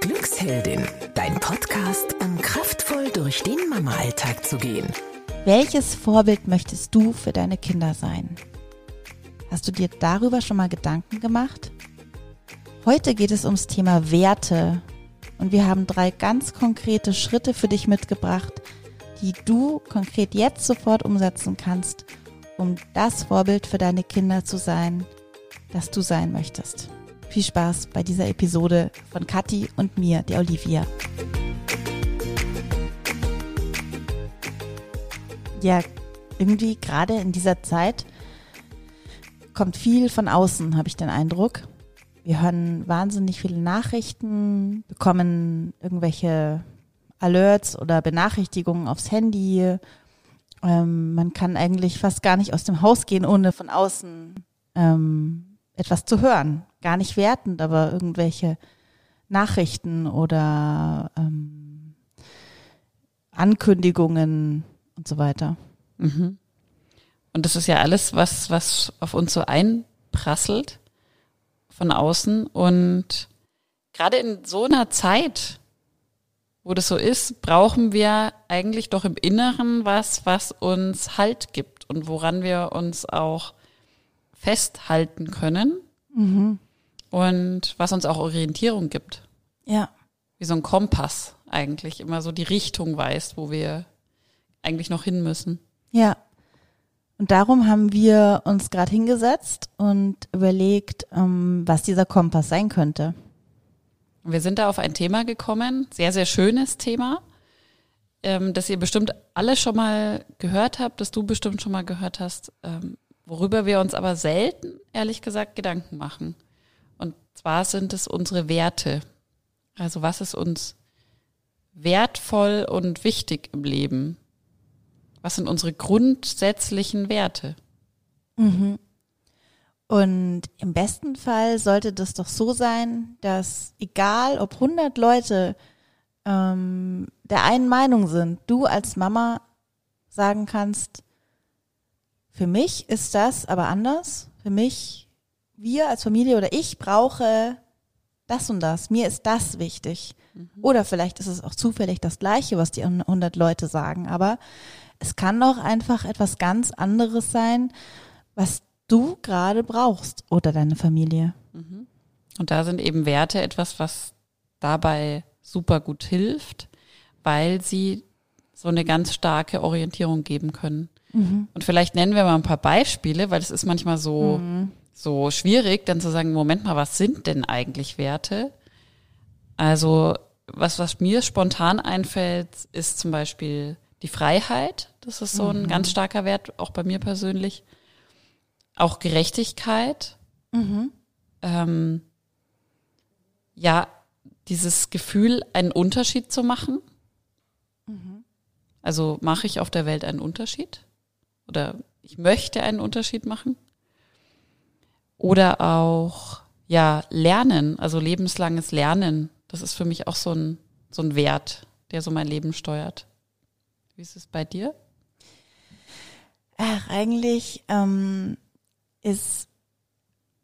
Glücksheldin, dein Podcast, um kraftvoll durch den Mama-Alltag zu gehen. Welches Vorbild möchtest du für deine Kinder sein? Hast du dir darüber schon mal Gedanken gemacht? Heute geht es ums Thema Werte und wir haben drei ganz konkrete Schritte für dich mitgebracht, die du konkret jetzt sofort umsetzen kannst, um das Vorbild für deine Kinder zu sein, das du sein möchtest. Viel Spaß bei dieser Episode von Kathi und mir, der Olivia. Ja, irgendwie gerade in dieser Zeit kommt viel von außen, habe ich den Eindruck. Wir hören wahnsinnig viele Nachrichten, bekommen irgendwelche Alerts oder Benachrichtigungen aufs Handy. Ähm, man kann eigentlich fast gar nicht aus dem Haus gehen, ohne von außen ähm, etwas zu hören. Gar nicht wertend, aber irgendwelche Nachrichten oder ähm, Ankündigungen und so weiter. Mhm. Und das ist ja alles, was, was auf uns so einprasselt von außen. Und gerade in so einer Zeit, wo das so ist, brauchen wir eigentlich doch im Inneren was, was uns Halt gibt und woran wir uns auch festhalten können mhm. und was uns auch Orientierung gibt. Ja. Wie so ein Kompass eigentlich, immer so die Richtung weist, wo wir eigentlich noch hin müssen. Ja, und darum haben wir uns gerade hingesetzt und überlegt, ähm, was dieser Kompass sein könnte. Wir sind da auf ein Thema gekommen, sehr, sehr schönes Thema, ähm, das ihr bestimmt alle schon mal gehört habt, das du bestimmt schon mal gehört hast, ähm, worüber wir uns aber selten, ehrlich gesagt, Gedanken machen. Und zwar sind es unsere Werte. Also was ist uns wertvoll und wichtig im Leben? Was sind unsere grundsätzlichen Werte? Mhm. Und im besten Fall sollte das doch so sein, dass egal ob 100 Leute ähm, der einen Meinung sind, du als Mama sagen kannst, für mich ist das aber anders. Für mich, wir als Familie oder ich brauche das und das. Mir ist das wichtig. Mhm. Oder vielleicht ist es auch zufällig das Gleiche, was die 100 Leute sagen. Aber es kann auch einfach etwas ganz anderes sein, was du gerade brauchst oder deine Familie. Mhm. Und da sind eben Werte etwas, was dabei super gut hilft, weil sie so eine ganz starke Orientierung geben können. Mhm. Und vielleicht nennen wir mal ein paar Beispiele, weil es ist manchmal so, mhm. so schwierig, dann zu sagen, Moment mal, was sind denn eigentlich Werte? Also, was, was mir spontan einfällt, ist zum Beispiel die Freiheit. Das ist so ein mhm. ganz starker Wert, auch bei mir persönlich. Auch Gerechtigkeit. Mhm. Ähm, ja, dieses Gefühl, einen Unterschied zu machen. Mhm. Also mache ich auf der Welt einen Unterschied? Oder ich möchte einen Unterschied machen? Oder auch, ja, Lernen, also lebenslanges Lernen. Das ist für mich auch so ein, so ein Wert, der so mein Leben steuert. Wie ist es bei dir? Ach, eigentlich ähm, ist,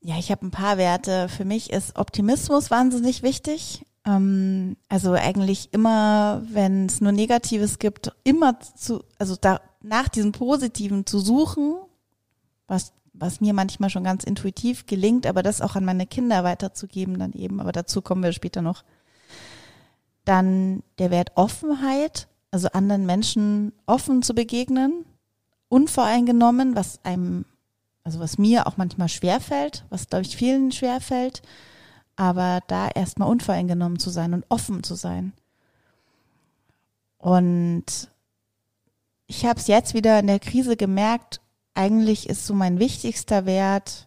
ja, ich habe ein paar Werte. Für mich ist Optimismus wahnsinnig wichtig. Ähm, also eigentlich immer, wenn es nur Negatives gibt, immer zu, also da nach diesem Positiven zu suchen, was was mir manchmal schon ganz intuitiv gelingt, aber das auch an meine Kinder weiterzugeben dann eben, aber dazu kommen wir später noch. Dann der Wert Offenheit, also anderen Menschen offen zu begegnen, unvoreingenommen, was einem, also was mir auch manchmal schwerfällt, was glaube ich vielen schwerfällt, aber da erstmal unvoreingenommen zu sein und offen zu sein. Und ich habe es jetzt wieder in der Krise gemerkt, eigentlich ist so mein wichtigster Wert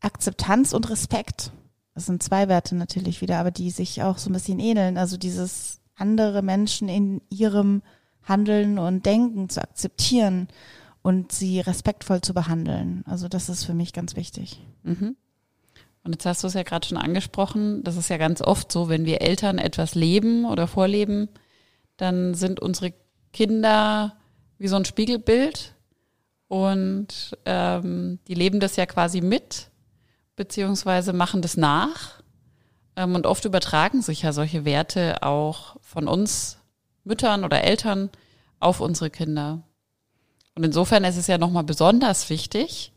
Akzeptanz und Respekt. Das sind zwei Werte natürlich wieder, aber die sich auch so ein bisschen ähneln. Also dieses andere Menschen in ihrem Handeln und Denken zu akzeptieren und sie respektvoll zu behandeln. Also das ist für mich ganz wichtig. Mhm. Und jetzt hast du es ja gerade schon angesprochen, das ist ja ganz oft so, wenn wir Eltern etwas leben oder vorleben, dann sind unsere Kinder wie so ein Spiegelbild und ähm, die leben das ja quasi mit beziehungsweise machen das nach. Ähm, und oft übertragen sich ja solche Werte auch von uns Müttern oder Eltern auf unsere Kinder. Und insofern ist es ja nochmal besonders wichtig,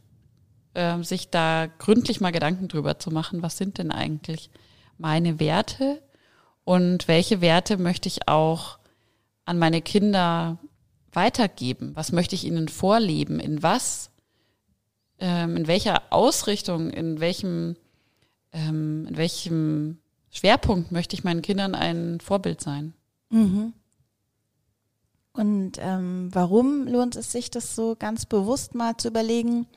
äh, sich da gründlich mal Gedanken drüber zu machen, was sind denn eigentlich meine Werte und welche Werte möchte ich auch an meine Kinder weitergeben? Was möchte ich ihnen vorleben? In was? Ähm, in welcher Ausrichtung? In welchem, ähm, in welchem Schwerpunkt möchte ich meinen Kindern ein Vorbild sein? Mhm. Und ähm, warum lohnt es sich, das so ganz bewusst mal zu überlegen?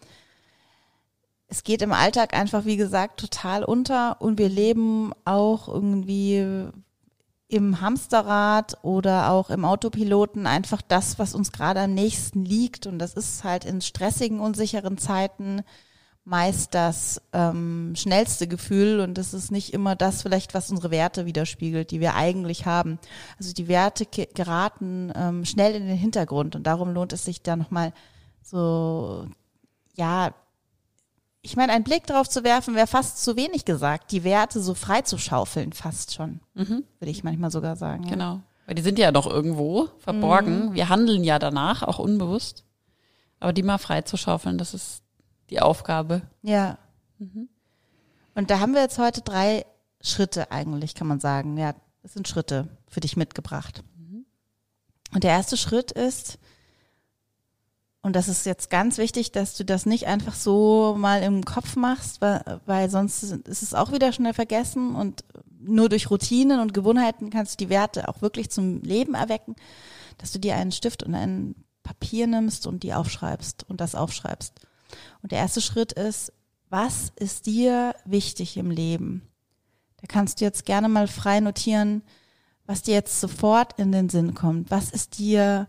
Es geht im Alltag einfach, wie gesagt, total unter und wir leben auch irgendwie im Hamsterrad oder auch im Autopiloten einfach das, was uns gerade am nächsten liegt. Und das ist halt in stressigen, unsicheren Zeiten meist das ähm, schnellste Gefühl und das ist nicht immer das vielleicht, was unsere Werte widerspiegelt, die wir eigentlich haben. Also die Werte geraten ähm, schnell in den Hintergrund und darum lohnt es sich da nochmal so, ja, ich meine, einen Blick darauf zu werfen, wäre fast zu wenig gesagt, die Werte so frei zu schaufeln, fast schon, mhm. würde ich manchmal sogar sagen. Ja. Genau, weil die sind ja doch irgendwo verborgen. Mhm. Wir handeln ja danach, auch unbewusst. Aber die mal frei zu schaufeln, das ist die Aufgabe. Ja. Mhm. Und da haben wir jetzt heute drei Schritte eigentlich, kann man sagen. Ja, das sind Schritte für dich mitgebracht. Mhm. Und der erste Schritt ist, und das ist jetzt ganz wichtig, dass du das nicht einfach so mal im Kopf machst, weil, weil sonst ist es auch wieder schnell vergessen und nur durch Routinen und Gewohnheiten kannst du die Werte auch wirklich zum Leben erwecken, dass du dir einen Stift und ein Papier nimmst und die aufschreibst und das aufschreibst. Und der erste Schritt ist, was ist dir wichtig im Leben? Da kannst du jetzt gerne mal frei notieren, was dir jetzt sofort in den Sinn kommt. Was ist dir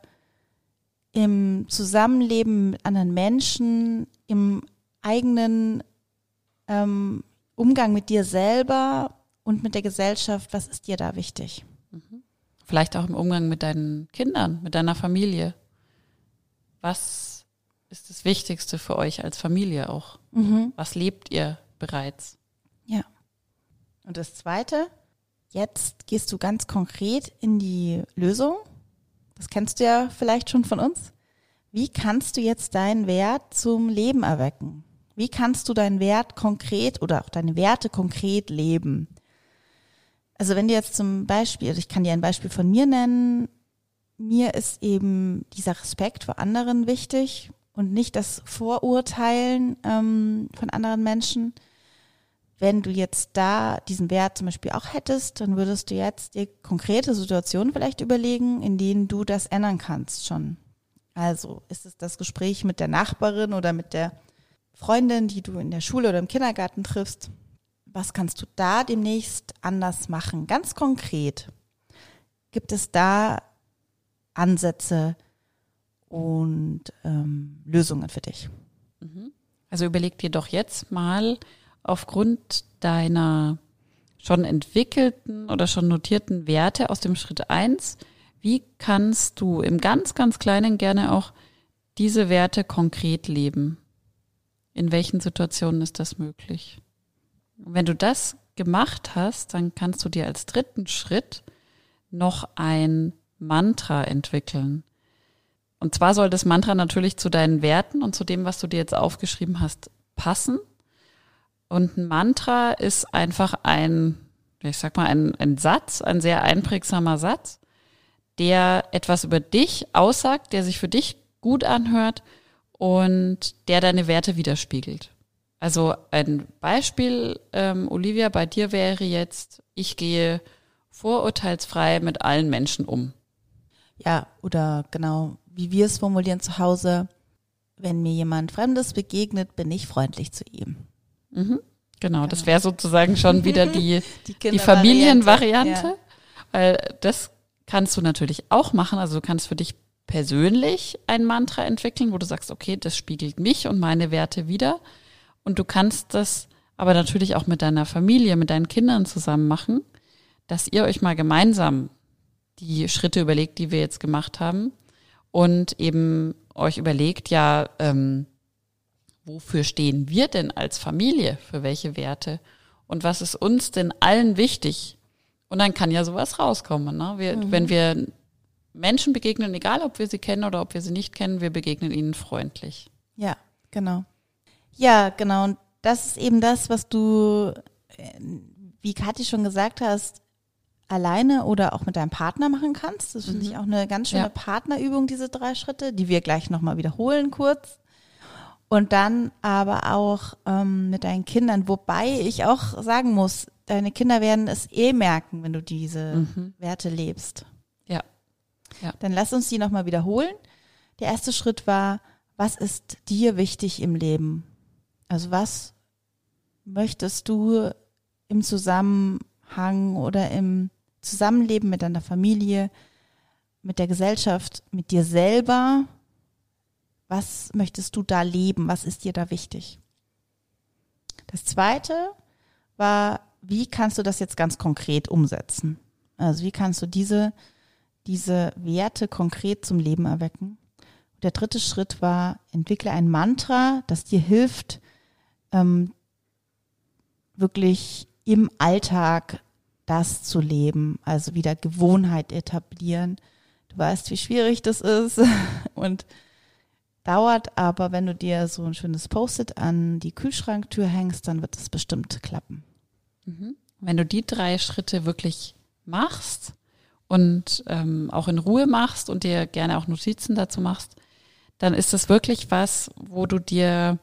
im Zusammenleben mit anderen Menschen, im eigenen ähm, Umgang mit dir selber und mit der Gesellschaft, was ist dir da wichtig? Mhm. Vielleicht auch im Umgang mit deinen Kindern, mit deiner Familie. Was ist das Wichtigste für euch als Familie auch? Mhm. Was lebt ihr bereits? Ja. Und das Zweite, jetzt gehst du ganz konkret in die Lösung. Das kennst du ja vielleicht schon von uns. Wie kannst du jetzt deinen Wert zum Leben erwecken? Wie kannst du deinen Wert konkret oder auch deine Werte konkret leben? Also wenn du jetzt zum Beispiel, also ich kann dir ein Beispiel von mir nennen, mir ist eben dieser Respekt vor anderen wichtig und nicht das Vorurteilen ähm, von anderen Menschen. Wenn du jetzt da diesen Wert zum Beispiel auch hättest, dann würdest du jetzt dir konkrete Situationen vielleicht überlegen, in denen du das ändern kannst schon. Also ist es das Gespräch mit der Nachbarin oder mit der Freundin, die du in der Schule oder im Kindergarten triffst. Was kannst du da demnächst anders machen? Ganz konkret. Gibt es da Ansätze, und ähm, Lösungen für dich. Mhm. Also überleg dir doch jetzt mal aufgrund deiner schon entwickelten oder schon notierten Werte aus dem Schritt eins, wie kannst du im ganz, ganz kleinen gerne auch diese Werte konkret leben? In welchen Situationen ist das möglich? Und wenn du das gemacht hast, dann kannst du dir als dritten Schritt noch ein Mantra entwickeln. Und zwar soll das Mantra natürlich zu deinen Werten und zu dem, was du dir jetzt aufgeschrieben hast, passen. Und ein Mantra ist einfach ein, ich sag mal, ein, ein Satz, ein sehr einprägsamer Satz, der etwas über dich aussagt, der sich für dich gut anhört und der deine Werte widerspiegelt. Also ein Beispiel, ähm, Olivia, bei dir wäre jetzt, ich gehe vorurteilsfrei mit allen Menschen um. Ja, oder genau, wie wir es formulieren zu Hause, wenn mir jemand Fremdes begegnet, bin ich freundlich zu ihm. Mhm. Genau, das wäre sozusagen schon wieder die, die, die Familienvariante, ja. weil das kannst du natürlich auch machen. Also du kannst für dich persönlich ein Mantra entwickeln, wo du sagst, okay, das spiegelt mich und meine Werte wieder. Und du kannst das aber natürlich auch mit deiner Familie, mit deinen Kindern zusammen machen, dass ihr euch mal gemeinsam die Schritte überlegt, die wir jetzt gemacht haben und eben euch überlegt, ja, ähm, wofür stehen wir denn als Familie, für welche Werte und was ist uns denn allen wichtig? Und dann kann ja sowas rauskommen. Ne? Wir, mhm. Wenn wir Menschen begegnen, egal ob wir sie kennen oder ob wir sie nicht kennen, wir begegnen ihnen freundlich. Ja, genau. Ja, genau. Und das ist eben das, was du, äh, wie Kathi schon gesagt hast, alleine oder auch mit deinem Partner machen kannst. Das finde mhm. ich auch eine ganz schöne ja. Partnerübung, diese drei Schritte, die wir gleich nochmal wiederholen kurz. Und dann aber auch ähm, mit deinen Kindern, wobei ich auch sagen muss, deine Kinder werden es eh merken, wenn du diese mhm. Werte lebst. Ja. ja. Dann lass uns die nochmal wiederholen. Der erste Schritt war, was ist dir wichtig im Leben? Also was möchtest du im Zusammenhang oder im Zusammenleben mit deiner Familie, mit der Gesellschaft, mit dir selber was möchtest du da leben? Was ist dir da wichtig? Das zweite war, wie kannst du das jetzt ganz konkret umsetzen? Also wie kannst du diese, diese Werte konkret zum Leben erwecken? Der dritte Schritt war, entwickle ein Mantra, das dir hilft, ähm, wirklich im Alltag das zu leben, also wieder Gewohnheit etablieren. Du weißt, wie schwierig das ist und Dauert aber, wenn du dir so ein schönes Post-it an die Kühlschranktür hängst, dann wird es bestimmt klappen. Mhm. Wenn du die drei Schritte wirklich machst und ähm, auch in Ruhe machst und dir gerne auch Notizen dazu machst, dann ist das wirklich was, wo du dir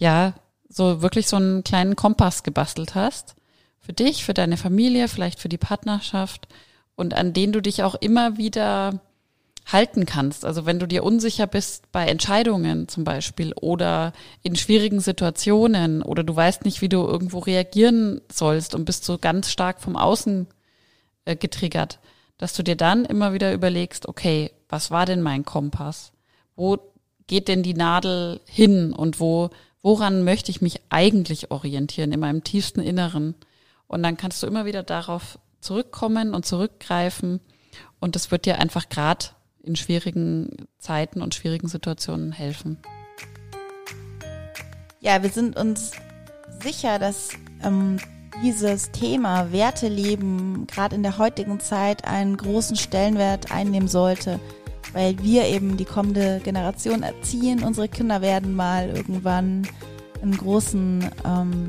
ja so wirklich so einen kleinen Kompass gebastelt hast. Für dich, für deine Familie, vielleicht für die Partnerschaft und an den du dich auch immer wieder halten kannst. Also wenn du dir unsicher bist bei Entscheidungen zum Beispiel oder in schwierigen Situationen oder du weißt nicht, wie du irgendwo reagieren sollst und bist so ganz stark vom Außen äh, getriggert, dass du dir dann immer wieder überlegst, okay, was war denn mein Kompass? Wo geht denn die Nadel hin und wo, woran möchte ich mich eigentlich orientieren in meinem tiefsten Inneren? Und dann kannst du immer wieder darauf zurückkommen und zurückgreifen und das wird dir einfach gerade in schwierigen Zeiten und schwierigen Situationen helfen. Ja, wir sind uns sicher, dass ähm, dieses Thema Werteleben gerade in der heutigen Zeit einen großen Stellenwert einnehmen sollte, weil wir eben die kommende Generation erziehen. Unsere Kinder werden mal irgendwann einen großen ähm,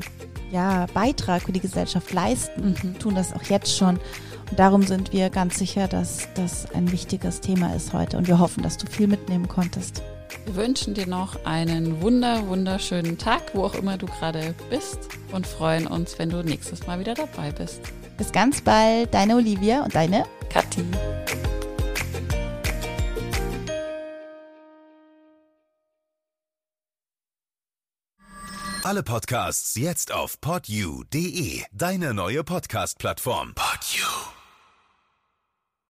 ja, Beitrag für die Gesellschaft leisten, mhm. tun das auch jetzt schon. Darum sind wir ganz sicher, dass das ein wichtiges Thema ist heute und wir hoffen, dass du viel mitnehmen konntest. Wir wünschen dir noch einen wunder, wunderschönen Tag, wo auch immer du gerade bist und freuen uns, wenn du nächstes Mal wieder dabei bist. Bis ganz bald, deine Olivia und deine Kathi. Alle Podcasts jetzt auf podyou.de, deine neue Podcast-Plattform. Podyou.